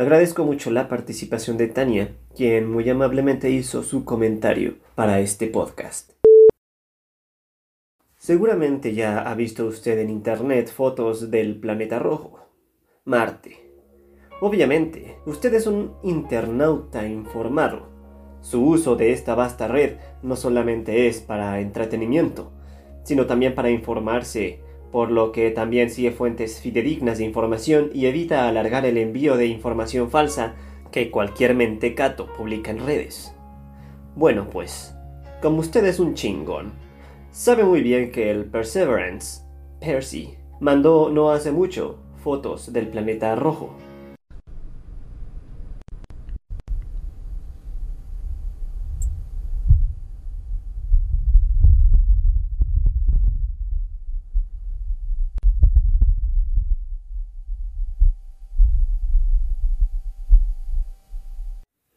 Agradezco mucho la participación de Tania, quien muy amablemente hizo su comentario para este podcast. Seguramente ya ha visto usted en internet fotos del planeta rojo, Marte. Obviamente, usted es un internauta informado. Su uso de esta vasta red no solamente es para entretenimiento, sino también para informarse por lo que también sigue fuentes fidedignas de información y evita alargar el envío de información falsa que cualquier mentecato publica en redes. Bueno, pues, como usted es un chingón, sabe muy bien que el Perseverance, Percy, mandó no hace mucho fotos del planeta rojo.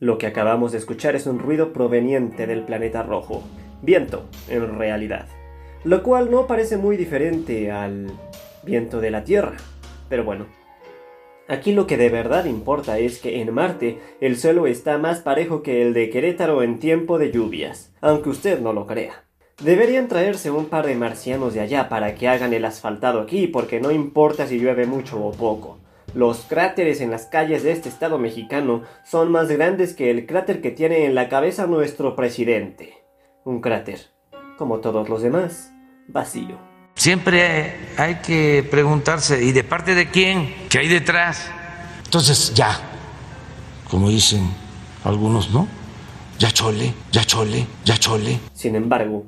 Lo que acabamos de escuchar es un ruido proveniente del planeta rojo, viento, en realidad, lo cual no parece muy diferente al viento de la Tierra. Pero bueno, aquí lo que de verdad importa es que en Marte el suelo está más parejo que el de Querétaro en tiempo de lluvias, aunque usted no lo crea. Deberían traerse un par de marcianos de allá para que hagan el asfaltado aquí, porque no importa si llueve mucho o poco. Los cráteres en las calles de este estado mexicano son más grandes que el cráter que tiene en la cabeza nuestro presidente. Un cráter, como todos los demás, vacío. Siempre hay que preguntarse, ¿y de parte de quién? ¿Qué hay detrás? Entonces ya, como dicen algunos, ¿no? Ya chole, ya chole, ya chole. Sin embargo,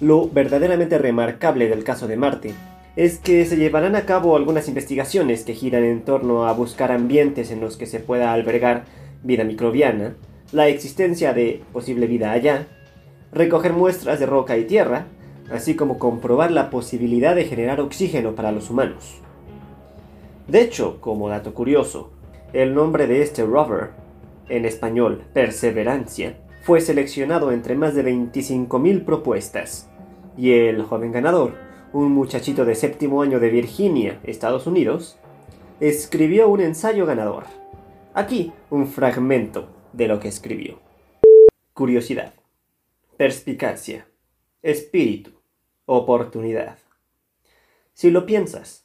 lo verdaderamente remarcable del caso de Marte es que se llevarán a cabo algunas investigaciones que giran en torno a buscar ambientes en los que se pueda albergar vida microbiana, la existencia de posible vida allá, recoger muestras de roca y tierra, así como comprobar la posibilidad de generar oxígeno para los humanos. De hecho, como dato curioso, el nombre de este rover, en español Perseverancia, fue seleccionado entre más de 25.000 propuestas, y el joven ganador un muchachito de séptimo año de Virginia, Estados Unidos, escribió un ensayo ganador. Aquí un fragmento de lo que escribió. Curiosidad, perspicacia, espíritu, oportunidad. Si lo piensas,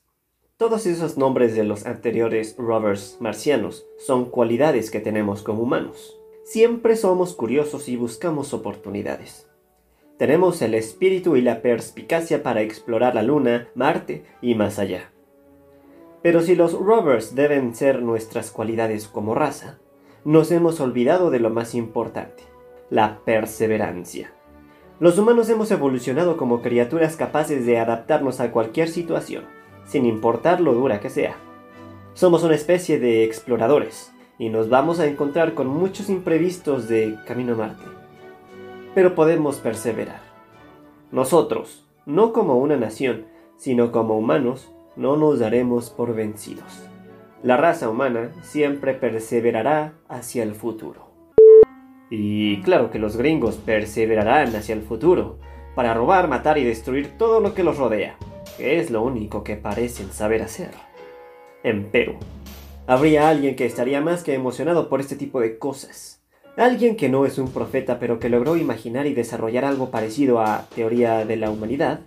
todos esos nombres de los anteriores rovers marcianos son cualidades que tenemos como humanos. Siempre somos curiosos y buscamos oportunidades. Tenemos el espíritu y la perspicacia para explorar la Luna, Marte y más allá. Pero si los rovers deben ser nuestras cualidades como raza, nos hemos olvidado de lo más importante, la perseverancia. Los humanos hemos evolucionado como criaturas capaces de adaptarnos a cualquier situación, sin importar lo dura que sea. Somos una especie de exploradores, y nos vamos a encontrar con muchos imprevistos de camino a Marte pero podemos perseverar. Nosotros, no como una nación, sino como humanos, no nos daremos por vencidos. La raza humana siempre perseverará hacia el futuro. Y claro que los gringos perseverarán hacia el futuro, para robar, matar y destruir todo lo que los rodea, que es lo único que parecen saber hacer. Empero, habría alguien que estaría más que emocionado por este tipo de cosas Alguien que no es un profeta pero que logró imaginar y desarrollar algo parecido a teoría de la humanidad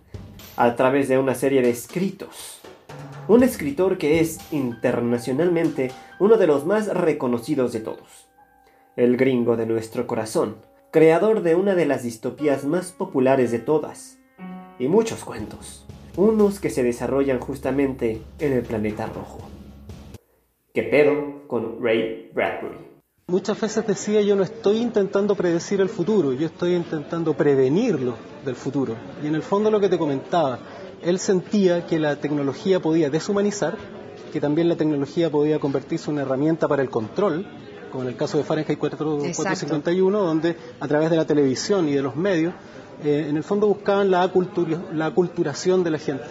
a través de una serie de escritos. Un escritor que es internacionalmente uno de los más reconocidos de todos. El gringo de nuestro corazón, creador de una de las distopías más populares de todas. Y muchos cuentos, unos que se desarrollan justamente en el planeta rojo. ¿Qué pedo con Ray Bradbury? Muchas veces decía yo no estoy intentando predecir el futuro, yo estoy intentando prevenirlo del futuro. Y en el fondo lo que te comentaba, él sentía que la tecnología podía deshumanizar, que también la tecnología podía convertirse en una herramienta para el control, como en el caso de Fahrenheit 451, donde a través de la televisión y de los medios, eh, en el fondo buscaban la, la aculturación de la gente.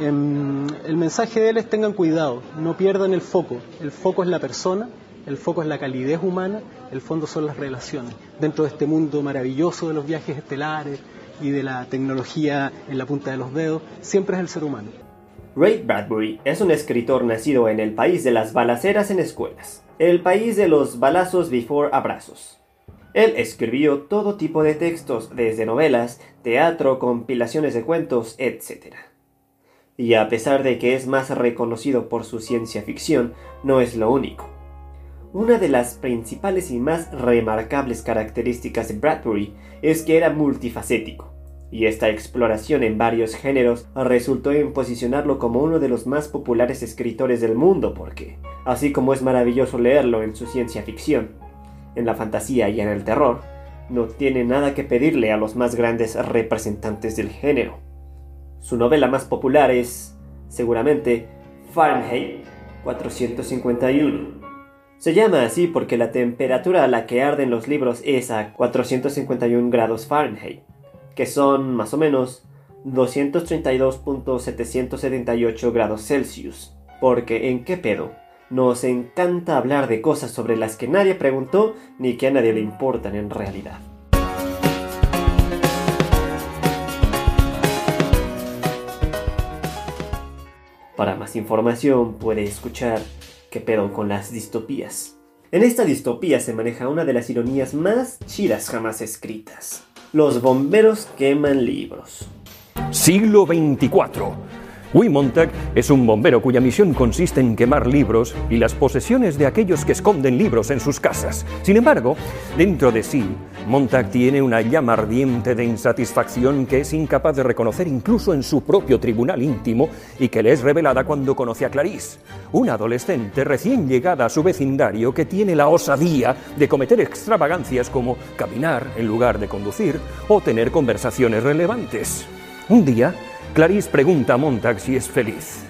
Em, el mensaje de él es tengan cuidado, no pierdan el foco. El foco es la persona, el foco es la calidez humana, el fondo son las relaciones. Dentro de este mundo maravilloso de los viajes estelares y de la tecnología en la punta de los dedos, siempre es el ser humano. Ray Bradbury es un escritor nacido en el país de las balaceras en escuelas, el país de los balazos before abrazos. Él escribió todo tipo de textos, desde novelas, teatro, compilaciones de cuentos, etc. Y a pesar de que es más reconocido por su ciencia ficción, no es lo único. Una de las principales y más remarcables características de Bradbury es que era multifacético y esta exploración en varios géneros resultó en posicionarlo como uno de los más populares escritores del mundo porque, así como es maravilloso leerlo en su ciencia ficción, en la fantasía y en el terror, no tiene nada que pedirle a los más grandes representantes del género. Su novela más popular es, seguramente, Fahrenheit 451. Se llama así porque la temperatura a la que arden los libros es a 451 grados Fahrenheit que son más o menos 232.778 grados Celsius. Porque en qué pedo, nos encanta hablar de cosas sobre las que nadie preguntó ni que a nadie le importan en realidad. Para más información puede escuchar qué pedo con las distopías. En esta distopía se maneja una de las ironías más chidas jamás escritas. Los bomberos queman libros. Siglo 24. Guy Montag es un bombero cuya misión consiste en quemar libros y las posesiones de aquellos que esconden libros en sus casas. Sin embargo, dentro de sí, Montag tiene una llama ardiente de insatisfacción que es incapaz de reconocer incluso en su propio tribunal íntimo y que le es revelada cuando conoce a Clarice, una adolescente recién llegada a su vecindario que tiene la osadía de cometer extravagancias como caminar en lugar de conducir o tener conversaciones relevantes. Un día, Clarice pregunta a Montag si es feliz.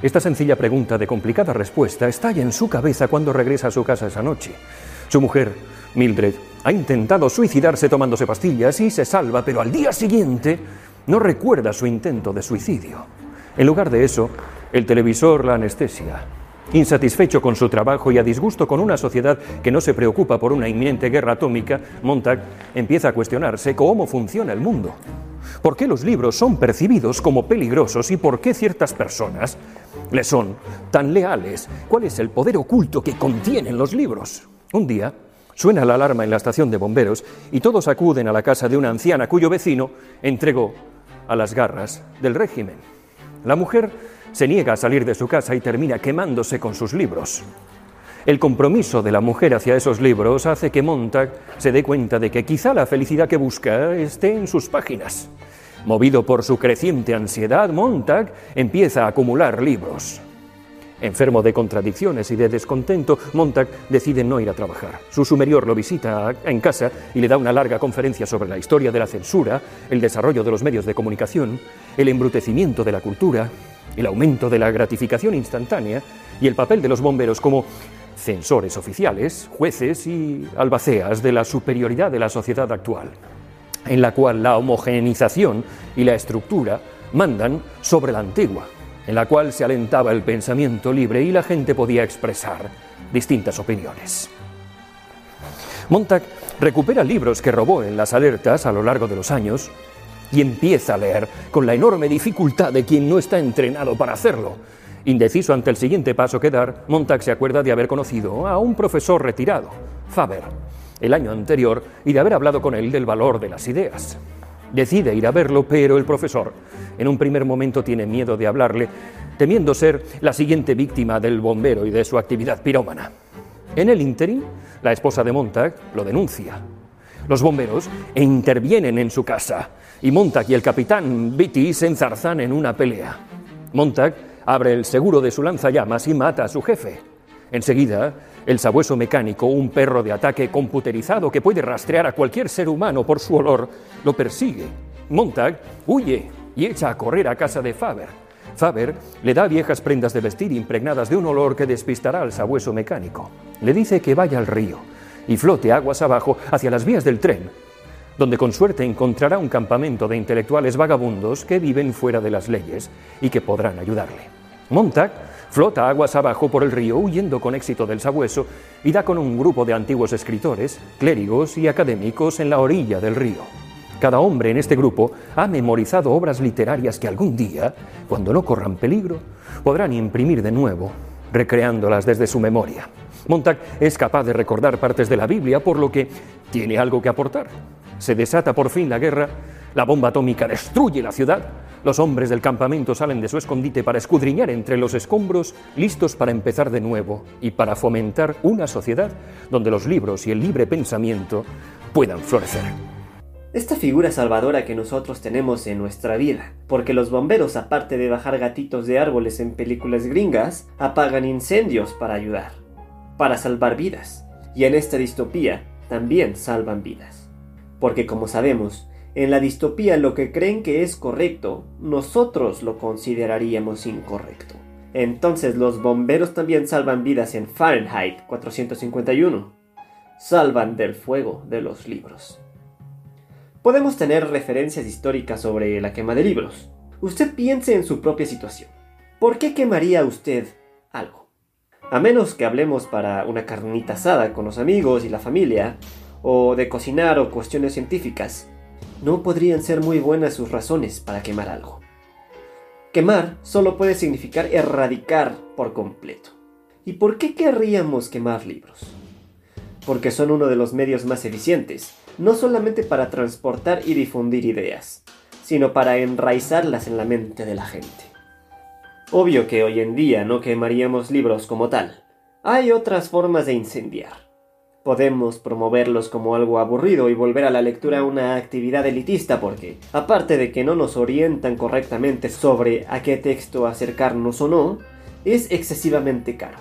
Esta sencilla pregunta de complicada respuesta estalla en su cabeza cuando regresa a su casa esa noche. Su mujer, Mildred, ha intentado suicidarse tomándose pastillas y se salva, pero al día siguiente no recuerda su intento de suicidio. En lugar de eso, el televisor la anestesia. Insatisfecho con su trabajo y a disgusto con una sociedad que no se preocupa por una inminente guerra atómica, Montag empieza a cuestionarse cómo funciona el mundo. ¿Por qué los libros son percibidos como peligrosos y por qué ciertas personas le son tan leales? ¿Cuál es el poder oculto que contienen los libros? Un día suena la alarma en la estación de bomberos y todos acuden a la casa de una anciana cuyo vecino entregó a las garras del régimen. La mujer se niega a salir de su casa y termina quemándose con sus libros. El compromiso de la mujer hacia esos libros hace que Montag se dé cuenta de que quizá la felicidad que busca esté en sus páginas. Movido por su creciente ansiedad, Montag empieza a acumular libros. Enfermo de contradicciones y de descontento, Montag decide no ir a trabajar. Su superior lo visita en casa y le da una larga conferencia sobre la historia de la censura, el desarrollo de los medios de comunicación, el embrutecimiento de la cultura, el aumento de la gratificación instantánea y el papel de los bomberos como censores oficiales, jueces y albaceas de la superioridad de la sociedad actual, en la cual la homogenización y la estructura mandan sobre la antigua, en la cual se alentaba el pensamiento libre y la gente podía expresar distintas opiniones. Montag recupera libros que robó en las alertas a lo largo de los años y empieza a leer con la enorme dificultad de quien no está entrenado para hacerlo, Indeciso ante el siguiente paso que dar, Montag se acuerda de haber conocido a un profesor retirado, Faber, el año anterior y de haber hablado con él del valor de las ideas. Decide ir a verlo, pero el profesor en un primer momento tiene miedo de hablarle, temiendo ser la siguiente víctima del bombero y de su actividad pirómana. En el ínterin, la esposa de Montag lo denuncia. Los bomberos intervienen en su casa y Montag y el capitán Beatty se enzarzan en una pelea. Montag abre el seguro de su lanzallamas y mata a su jefe. Enseguida, el sabueso mecánico, un perro de ataque computerizado que puede rastrear a cualquier ser humano por su olor, lo persigue. Montag huye y echa a correr a casa de Faber. Faber le da viejas prendas de vestir impregnadas de un olor que despistará al sabueso mecánico. Le dice que vaya al río y flote aguas abajo hacia las vías del tren, donde con suerte encontrará un campamento de intelectuales vagabundos que viven fuera de las leyes y que podrán ayudarle. Montag flota aguas abajo por el río huyendo con éxito del sabueso y da con un grupo de antiguos escritores, clérigos y académicos en la orilla del río. Cada hombre en este grupo ha memorizado obras literarias que algún día, cuando no corran peligro, podrán imprimir de nuevo, recreándolas desde su memoria. Montag es capaz de recordar partes de la Biblia, por lo que tiene algo que aportar. Se desata por fin la guerra, la bomba atómica destruye la ciudad, los hombres del campamento salen de su escondite para escudriñar entre los escombros, listos para empezar de nuevo y para fomentar una sociedad donde los libros y el libre pensamiento puedan florecer. Esta figura salvadora que nosotros tenemos en nuestra vida, porque los bomberos, aparte de bajar gatitos de árboles en películas gringas, apagan incendios para ayudar, para salvar vidas, y en esta distopía también salvan vidas. Porque como sabemos, en la distopía lo que creen que es correcto, nosotros lo consideraríamos incorrecto. Entonces los bomberos también salvan vidas en Fahrenheit 451. Salvan del fuego de los libros. Podemos tener referencias históricas sobre la quema de libros. Usted piense en su propia situación. ¿Por qué quemaría usted algo? A menos que hablemos para una carnita asada con los amigos y la familia, o de cocinar o cuestiones científicas, no podrían ser muy buenas sus razones para quemar algo. Quemar solo puede significar erradicar por completo. ¿Y por qué querríamos quemar libros? Porque son uno de los medios más eficientes, no solamente para transportar y difundir ideas, sino para enraizarlas en la mente de la gente. Obvio que hoy en día no quemaríamos libros como tal. Hay otras formas de incendiar. Podemos promoverlos como algo aburrido y volver a la lectura una actividad elitista porque, aparte de que no nos orientan correctamente sobre a qué texto acercarnos o no, es excesivamente caro.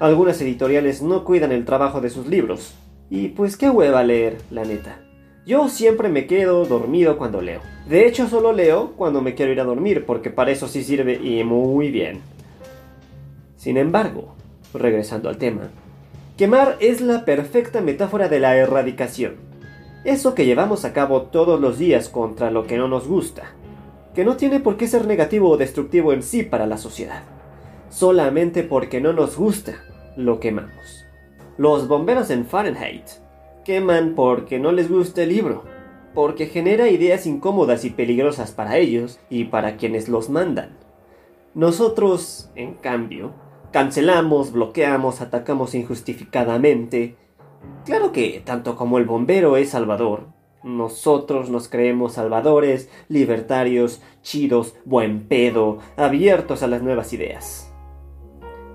Algunas editoriales no cuidan el trabajo de sus libros. Y pues qué hueva leer, la neta. Yo siempre me quedo dormido cuando leo. De hecho solo leo cuando me quiero ir a dormir porque para eso sí sirve y muy bien. Sin embargo, regresando al tema, Quemar es la perfecta metáfora de la erradicación. Eso que llevamos a cabo todos los días contra lo que no nos gusta, que no tiene por qué ser negativo o destructivo en sí para la sociedad. Solamente porque no nos gusta, lo quemamos. Los bomberos en Fahrenheit queman porque no les gusta el libro, porque genera ideas incómodas y peligrosas para ellos y para quienes los mandan. Nosotros, en cambio, Cancelamos, bloqueamos, atacamos injustificadamente. Claro que, tanto como el bombero es salvador, nosotros nos creemos salvadores, libertarios, chidos, buen pedo, abiertos a las nuevas ideas.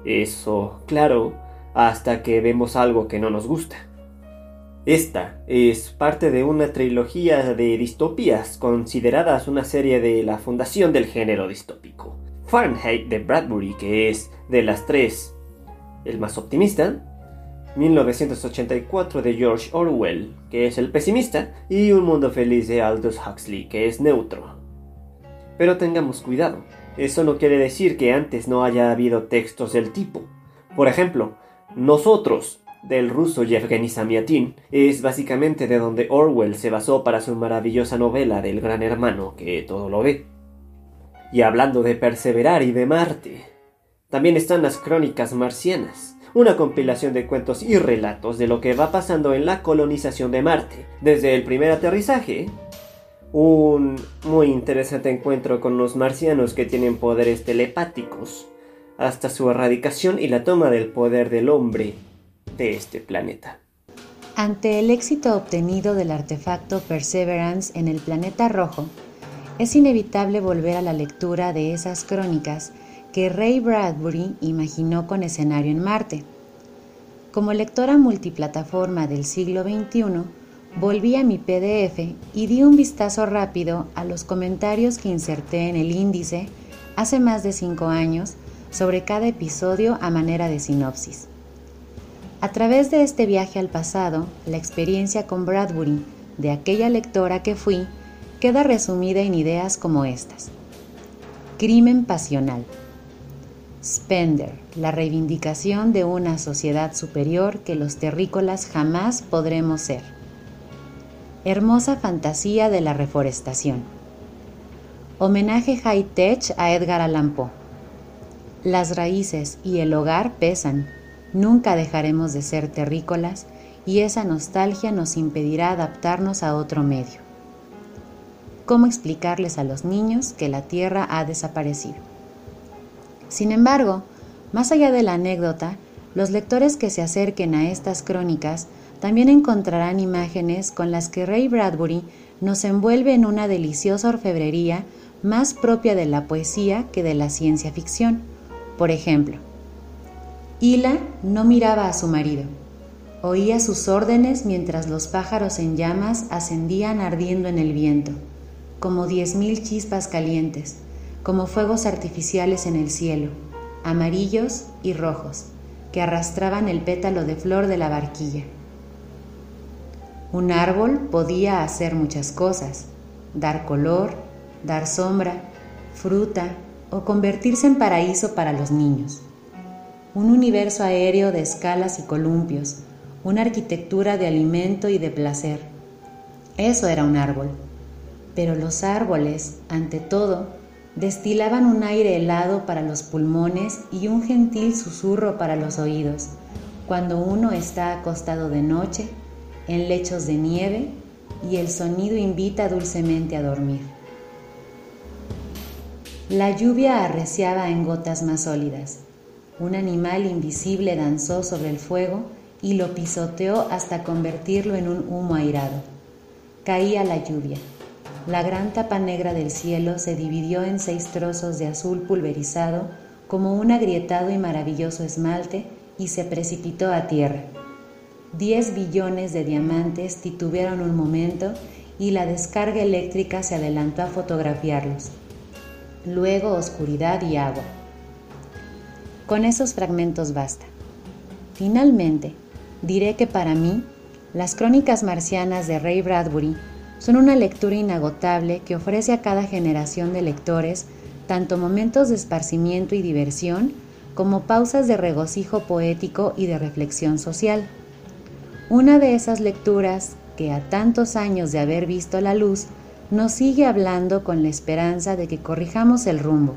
Eso, claro, hasta que vemos algo que no nos gusta. Esta es parte de una trilogía de distopías consideradas una serie de la fundación del género distópico. Fahrenheit de Bradbury, que es de las tres el más optimista, 1984 de George Orwell, que es el pesimista, y Un Mundo Feliz de Aldous Huxley, que es neutro. Pero tengamos cuidado, eso no quiere decir que antes no haya habido textos del tipo. Por ejemplo, Nosotros, del ruso Yevgeny Samyatin, es básicamente de donde Orwell se basó para su maravillosa novela del Gran Hermano, que todo lo ve. Y hablando de perseverar y de Marte, también están las crónicas marcianas, una compilación de cuentos y relatos de lo que va pasando en la colonización de Marte, desde el primer aterrizaje, un muy interesante encuentro con los marcianos que tienen poderes telepáticos, hasta su erradicación y la toma del poder del hombre de este planeta. Ante el éxito obtenido del artefacto Perseverance en el planeta rojo, es inevitable volver a la lectura de esas crónicas que Ray Bradbury imaginó con escenario en Marte. Como lectora multiplataforma del siglo XXI, volví a mi PDF y di un vistazo rápido a los comentarios que inserté en el índice hace más de cinco años sobre cada episodio a manera de sinopsis. A través de este viaje al pasado, la experiencia con Bradbury de aquella lectora que fui queda resumida en ideas como estas. Crimen pasional. Spender, la reivindicación de una sociedad superior que los terrícolas jamás podremos ser. Hermosa fantasía de la reforestación. Homenaje high-tech a Edgar Allan Poe. Las raíces y el hogar pesan. Nunca dejaremos de ser terrícolas y esa nostalgia nos impedirá adaptarnos a otro medio. ¿Cómo explicarles a los niños que la Tierra ha desaparecido? Sin embargo, más allá de la anécdota, los lectores que se acerquen a estas crónicas también encontrarán imágenes con las que Ray Bradbury nos envuelve en una deliciosa orfebrería más propia de la poesía que de la ciencia ficción. Por ejemplo, Hila no miraba a su marido, Oía sus órdenes mientras los pájaros en llamas ascendían ardiendo en el viento, como diez mil chispas calientes, como fuegos artificiales en el cielo, amarillos y rojos, que arrastraban el pétalo de flor de la barquilla. Un árbol podía hacer muchas cosas, dar color, dar sombra, fruta o convertirse en paraíso para los niños. Un universo aéreo de escalas y columpios, una arquitectura de alimento y de placer. Eso era un árbol. Pero los árboles, ante todo, destilaban un aire helado para los pulmones y un gentil susurro para los oídos, cuando uno está acostado de noche, en lechos de nieve, y el sonido invita dulcemente a dormir. La lluvia arreciaba en gotas más sólidas. Un animal invisible danzó sobre el fuego y lo pisoteó hasta convertirlo en un humo airado. Caía la lluvia. La gran tapa negra del cielo se dividió en seis trozos de azul pulverizado como un agrietado y maravilloso esmalte y se precipitó a tierra. Diez billones de diamantes titubearon un momento y la descarga eléctrica se adelantó a fotografiarlos. Luego oscuridad y agua. Con esos fragmentos basta. Finalmente, diré que para mí, las crónicas marcianas de Ray Bradbury son una lectura inagotable que ofrece a cada generación de lectores tanto momentos de esparcimiento y diversión como pausas de regocijo poético y de reflexión social. Una de esas lecturas que a tantos años de haber visto la luz nos sigue hablando con la esperanza de que corrijamos el rumbo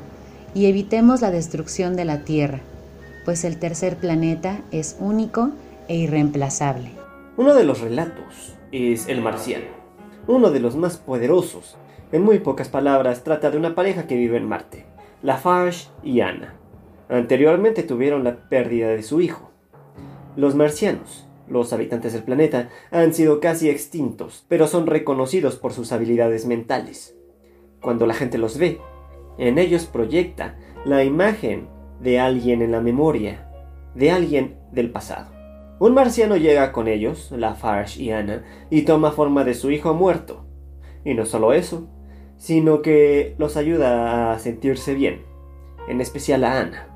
y evitemos la destrucción de la Tierra, pues el tercer planeta es único e irreemplazable. Uno de los relatos es El Marciano, uno de los más poderosos. En muy pocas palabras, trata de una pareja que vive en Marte, Lafarge y Anna. Anteriormente tuvieron la pérdida de su hijo. Los marcianos, los habitantes del planeta, han sido casi extintos, pero son reconocidos por sus habilidades mentales. Cuando la gente los ve, en ellos proyecta la imagen de alguien en la memoria, de alguien del pasado. Un marciano llega con ellos, Lafarge y Anna, y toma forma de su hijo muerto. Y no solo eso, sino que los ayuda a sentirse bien, en especial a Anna.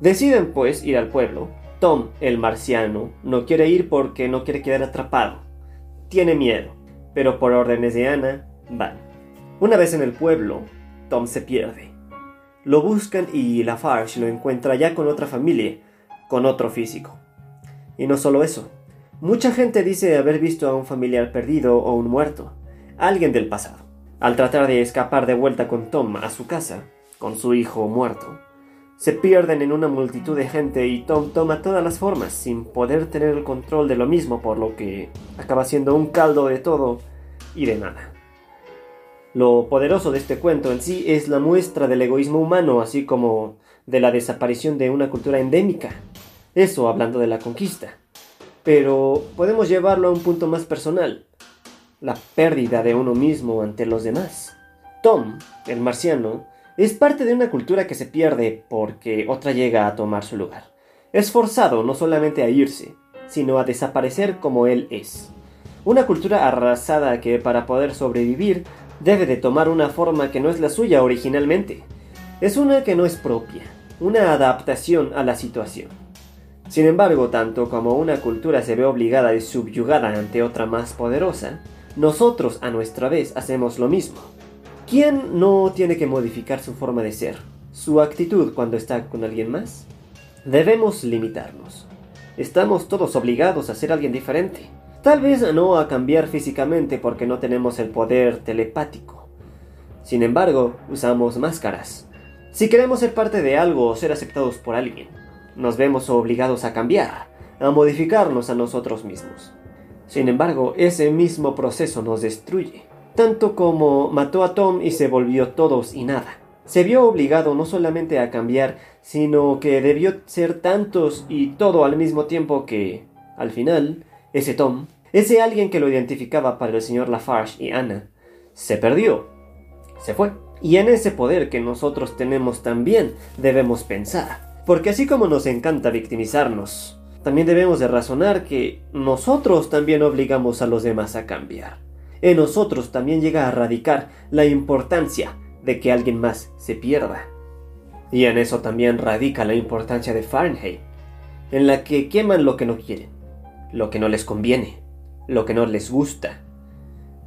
Deciden pues ir al pueblo. Tom, el marciano, no quiere ir porque no quiere quedar atrapado. Tiene miedo, pero por órdenes de Anna, van. Una vez en el pueblo, Tom se pierde. Lo buscan y Lafarge lo encuentra ya con otra familia, con otro físico. Y no solo eso. Mucha gente dice haber visto a un familiar perdido o un muerto, alguien del pasado. Al tratar de escapar de vuelta con Tom a su casa, con su hijo muerto, se pierden en una multitud de gente y Tom toma todas las formas sin poder tener el control de lo mismo, por lo que acaba siendo un caldo de todo y de nada. Lo poderoso de este cuento en sí es la muestra del egoísmo humano, así como de la desaparición de una cultura endémica, eso hablando de la conquista. Pero podemos llevarlo a un punto más personal. La pérdida de uno mismo ante los demás. Tom, el marciano, es parte de una cultura que se pierde porque otra llega a tomar su lugar. Es forzado no solamente a irse, sino a desaparecer como él es. Una cultura arrasada que para poder sobrevivir debe de tomar una forma que no es la suya originalmente. Es una que no es propia, una adaptación a la situación. Sin embargo, tanto como una cultura se ve obligada y subyugada ante otra más poderosa, nosotros a nuestra vez hacemos lo mismo. ¿Quién no tiene que modificar su forma de ser? ¿Su actitud cuando está con alguien más? Debemos limitarnos. Estamos todos obligados a ser alguien diferente. Tal vez no a cambiar físicamente porque no tenemos el poder telepático. Sin embargo, usamos máscaras. Si queremos ser parte de algo o ser aceptados por alguien, nos vemos obligados a cambiar, a modificarnos a nosotros mismos. Sin embargo, ese mismo proceso nos destruye, tanto como mató a Tom y se volvió todos y nada. Se vio obligado no solamente a cambiar, sino que debió ser tantos y todo al mismo tiempo que, al final, ese Tom, ese alguien que lo identificaba para el señor Lafarge y Anna, se perdió, se fue. Y en ese poder que nosotros tenemos también debemos pensar. Porque así como nos encanta victimizarnos, también debemos de razonar que nosotros también obligamos a los demás a cambiar. En nosotros también llega a radicar la importancia de que alguien más se pierda. Y en eso también radica la importancia de Fahrenheit, en la que queman lo que no quieren, lo que no les conviene, lo que no les gusta.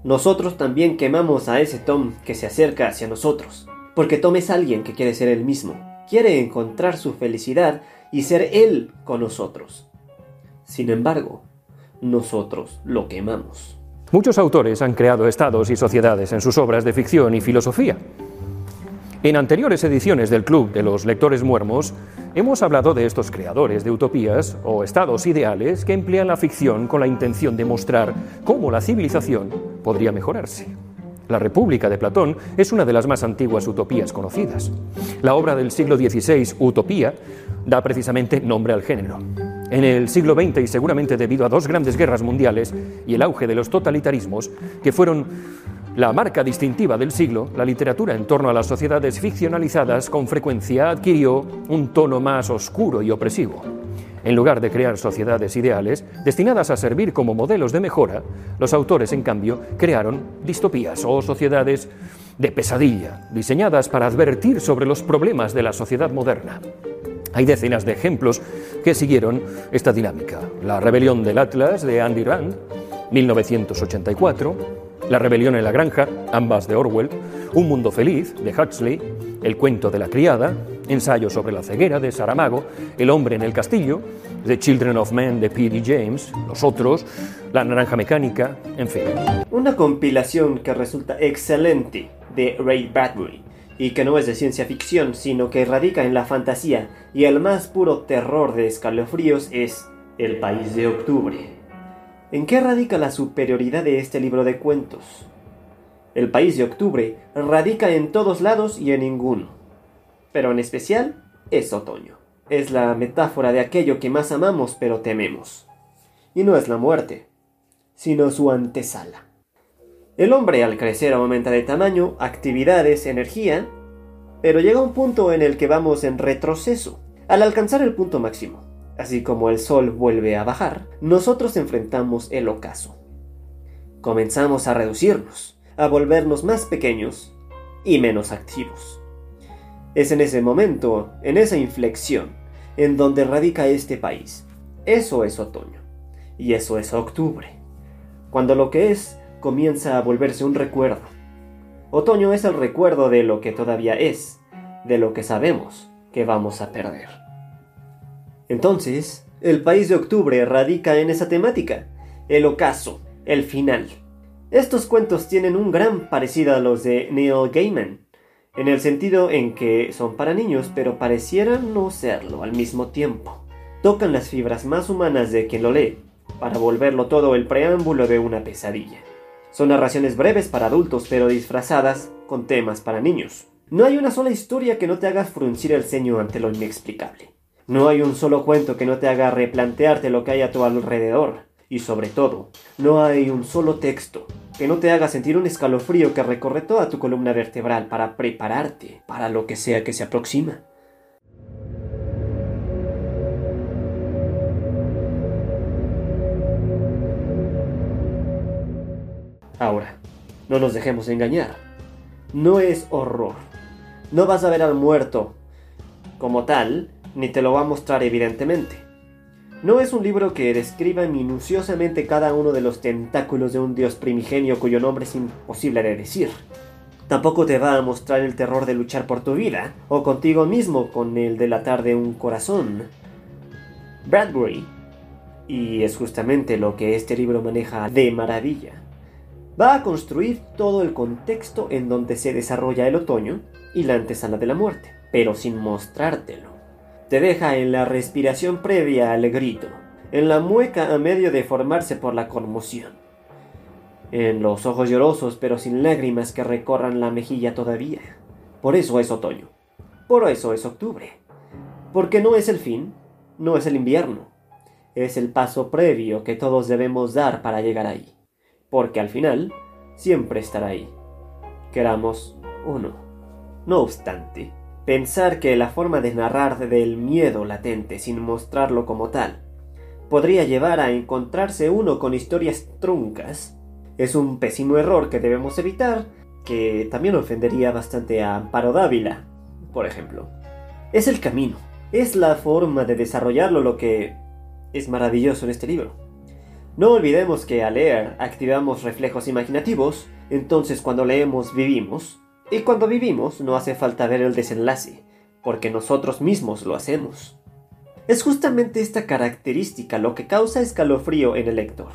Nosotros también quemamos a ese Tom que se acerca hacia nosotros, porque Tom es alguien que quiere ser el mismo, quiere encontrar su felicidad y ser él con nosotros. Sin embargo, nosotros lo quemamos. Muchos autores han creado estados y sociedades en sus obras de ficción y filosofía. En anteriores ediciones del Club de los Lectores Muermos, hemos hablado de estos creadores de utopías o estados ideales que emplean la ficción con la intención de mostrar cómo la civilización podría mejorarse. La República de Platón es una de las más antiguas utopías conocidas. La obra del siglo XVI, Utopía, da precisamente nombre al género. En el siglo XX y seguramente debido a dos grandes guerras mundiales y el auge de los totalitarismos, que fueron la marca distintiva del siglo, la literatura en torno a las sociedades ficcionalizadas con frecuencia adquirió un tono más oscuro y opresivo. En lugar de crear sociedades ideales destinadas a servir como modelos de mejora, los autores, en cambio, crearon distopías o sociedades de pesadilla, diseñadas para advertir sobre los problemas de la sociedad moderna. Hay decenas de ejemplos que siguieron esta dinámica. La rebelión del Atlas de Andy Rand, 1984, la rebelión en la granja, ambas de Orwell, Un mundo feliz, de Huxley, El cuento de la criada, Ensayo sobre la ceguera, de Saramago, El hombre en el castillo, The Children of Men, de P.D. James, Los otros, La naranja mecánica, en fin. Una compilación que resulta excelente de Ray Bradbury y que no es de ciencia ficción, sino que radica en la fantasía y el más puro terror de escalofríos es El País de Octubre. ¿En qué radica la superioridad de este libro de cuentos? El país de octubre radica en todos lados y en ninguno, pero en especial es otoño. Es la metáfora de aquello que más amamos pero tememos. Y no es la muerte, sino su antesala. El hombre al crecer aumenta de tamaño, actividades, energía, pero llega un punto en el que vamos en retroceso. Al alcanzar el punto máximo, así como el sol vuelve a bajar, nosotros enfrentamos el ocaso. Comenzamos a reducirnos, a volvernos más pequeños y menos activos. Es en ese momento, en esa inflexión, en donde radica este país. Eso es otoño. Y eso es octubre. Cuando lo que es comienza a volverse un recuerdo. Otoño es el recuerdo de lo que todavía es, de lo que sabemos que vamos a perder. Entonces, el país de octubre radica en esa temática, el ocaso, el final. Estos cuentos tienen un gran parecido a los de Neil Gaiman, en el sentido en que son para niños, pero parecieran no serlo al mismo tiempo. Tocan las fibras más humanas de quien lo lee, para volverlo todo el preámbulo de una pesadilla. Son narraciones breves para adultos, pero disfrazadas con temas para niños. No hay una sola historia que no te haga fruncir el ceño ante lo inexplicable. No hay un solo cuento que no te haga replantearte lo que hay a tu alrededor. Y sobre todo, no hay un solo texto que no te haga sentir un escalofrío que recorre toda tu columna vertebral para prepararte para lo que sea que se aproxima. Ahora, no nos dejemos engañar. No es horror. No vas a ver al muerto como tal, ni te lo va a mostrar evidentemente. No es un libro que describa minuciosamente cada uno de los tentáculos de un dios primigenio cuyo nombre es imposible de decir. Tampoco te va a mostrar el terror de luchar por tu vida, o contigo mismo con el delatar de un corazón. Bradbury, y es justamente lo que este libro maneja de maravilla, va a construir todo el contexto en donde se desarrolla el otoño y la antesala de la muerte, pero sin mostrártelo. Te deja en la respiración previa al grito, en la mueca a medio de formarse por la conmoción, en los ojos llorosos pero sin lágrimas que recorran la mejilla todavía. Por eso es otoño, por eso es octubre, porque no es el fin, no es el invierno, es el paso previo que todos debemos dar para llegar ahí, porque al final siempre estará ahí, queramos o no. No obstante, pensar que la forma de narrar del miedo latente sin mostrarlo como tal podría llevar a encontrarse uno con historias truncas es un pésimo error que debemos evitar, que también ofendería bastante a Amparo Dávila, por ejemplo. Es el camino, es la forma de desarrollarlo lo que es maravilloso en este libro. No olvidemos que al leer activamos reflejos imaginativos, entonces cuando leemos vivimos, y cuando vivimos no hace falta ver el desenlace, porque nosotros mismos lo hacemos. Es justamente esta característica lo que causa escalofrío en el lector,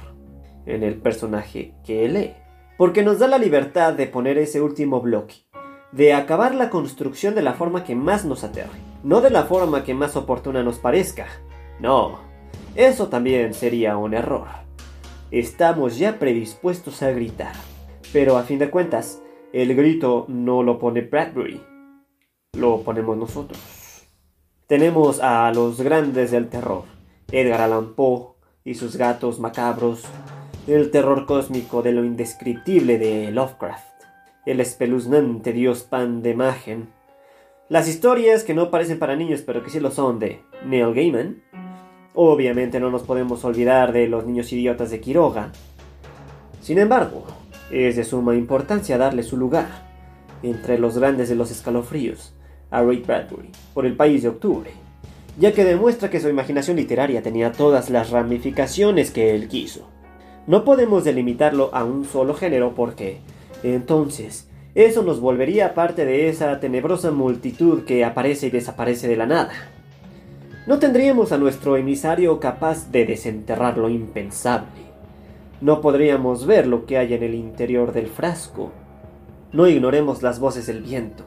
en el personaje que lee, porque nos da la libertad de poner ese último bloque, de acabar la construcción de la forma que más nos aterre, no de la forma que más oportuna nos parezca. No, eso también sería un error. Estamos ya predispuestos a gritar, pero a fin de cuentas, el grito no lo pone Bradbury, lo ponemos nosotros. Tenemos a los grandes del terror, Edgar Allan Poe y sus gatos macabros, el terror cósmico de lo indescriptible de Lovecraft, el espeluznante dios pan de Magen, las historias que no parecen para niños pero que sí lo son de Neil Gaiman, obviamente no nos podemos olvidar de los niños idiotas de Quiroga. Sin embargo, es de suma importancia darle su lugar entre los grandes de los escalofríos a Ray Bradbury por el país de octubre, ya que demuestra que su imaginación literaria tenía todas las ramificaciones que él quiso. No podemos delimitarlo a un solo género porque, entonces, eso nos volvería parte de esa tenebrosa multitud que aparece y desaparece de la nada. No tendríamos a nuestro emisario capaz de desenterrar lo impensable no podríamos ver lo que hay en el interior del frasco. No ignoremos las voces del viento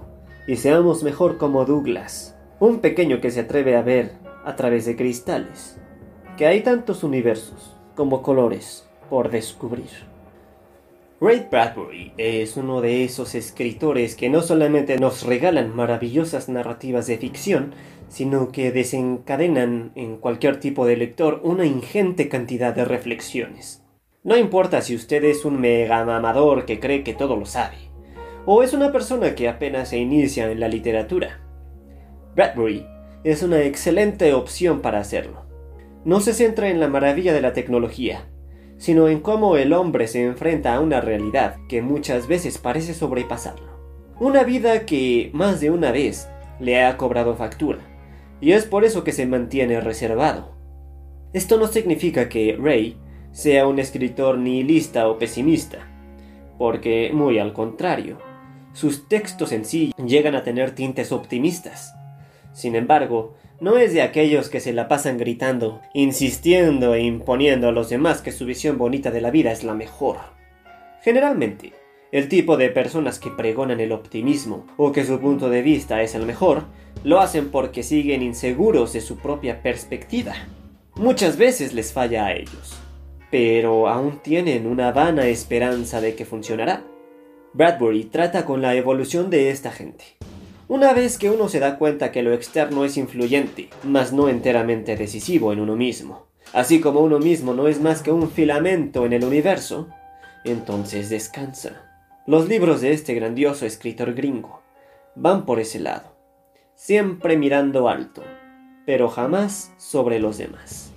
y seamos mejor como Douglas, un pequeño que se atreve a ver a través de cristales, que hay tantos universos como colores por descubrir. Ray Bradbury es uno de esos escritores que no solamente nos regalan maravillosas narrativas de ficción, sino que desencadenan en cualquier tipo de lector una ingente cantidad de reflexiones. No importa si usted es un mega mamador que cree que todo lo sabe, o es una persona que apenas se inicia en la literatura. Bradbury es una excelente opción para hacerlo. No se centra en la maravilla de la tecnología, sino en cómo el hombre se enfrenta a una realidad que muchas veces parece sobrepasarlo. Una vida que más de una vez le ha cobrado factura, y es por eso que se mantiene reservado. Esto no significa que Ray sea un escritor nihilista o pesimista, porque muy al contrario, sus textos en sí llegan a tener tintes optimistas. Sin embargo, no es de aquellos que se la pasan gritando, insistiendo e imponiendo a los demás que su visión bonita de la vida es la mejor. Generalmente, el tipo de personas que pregonan el optimismo o que su punto de vista es el mejor, lo hacen porque siguen inseguros de su propia perspectiva. Muchas veces les falla a ellos pero aún tienen una vana esperanza de que funcionará. Bradbury trata con la evolución de esta gente. Una vez que uno se da cuenta que lo externo es influyente, mas no enteramente decisivo en uno mismo, así como uno mismo no es más que un filamento en el universo, entonces descansa. Los libros de este grandioso escritor gringo van por ese lado, siempre mirando alto, pero jamás sobre los demás.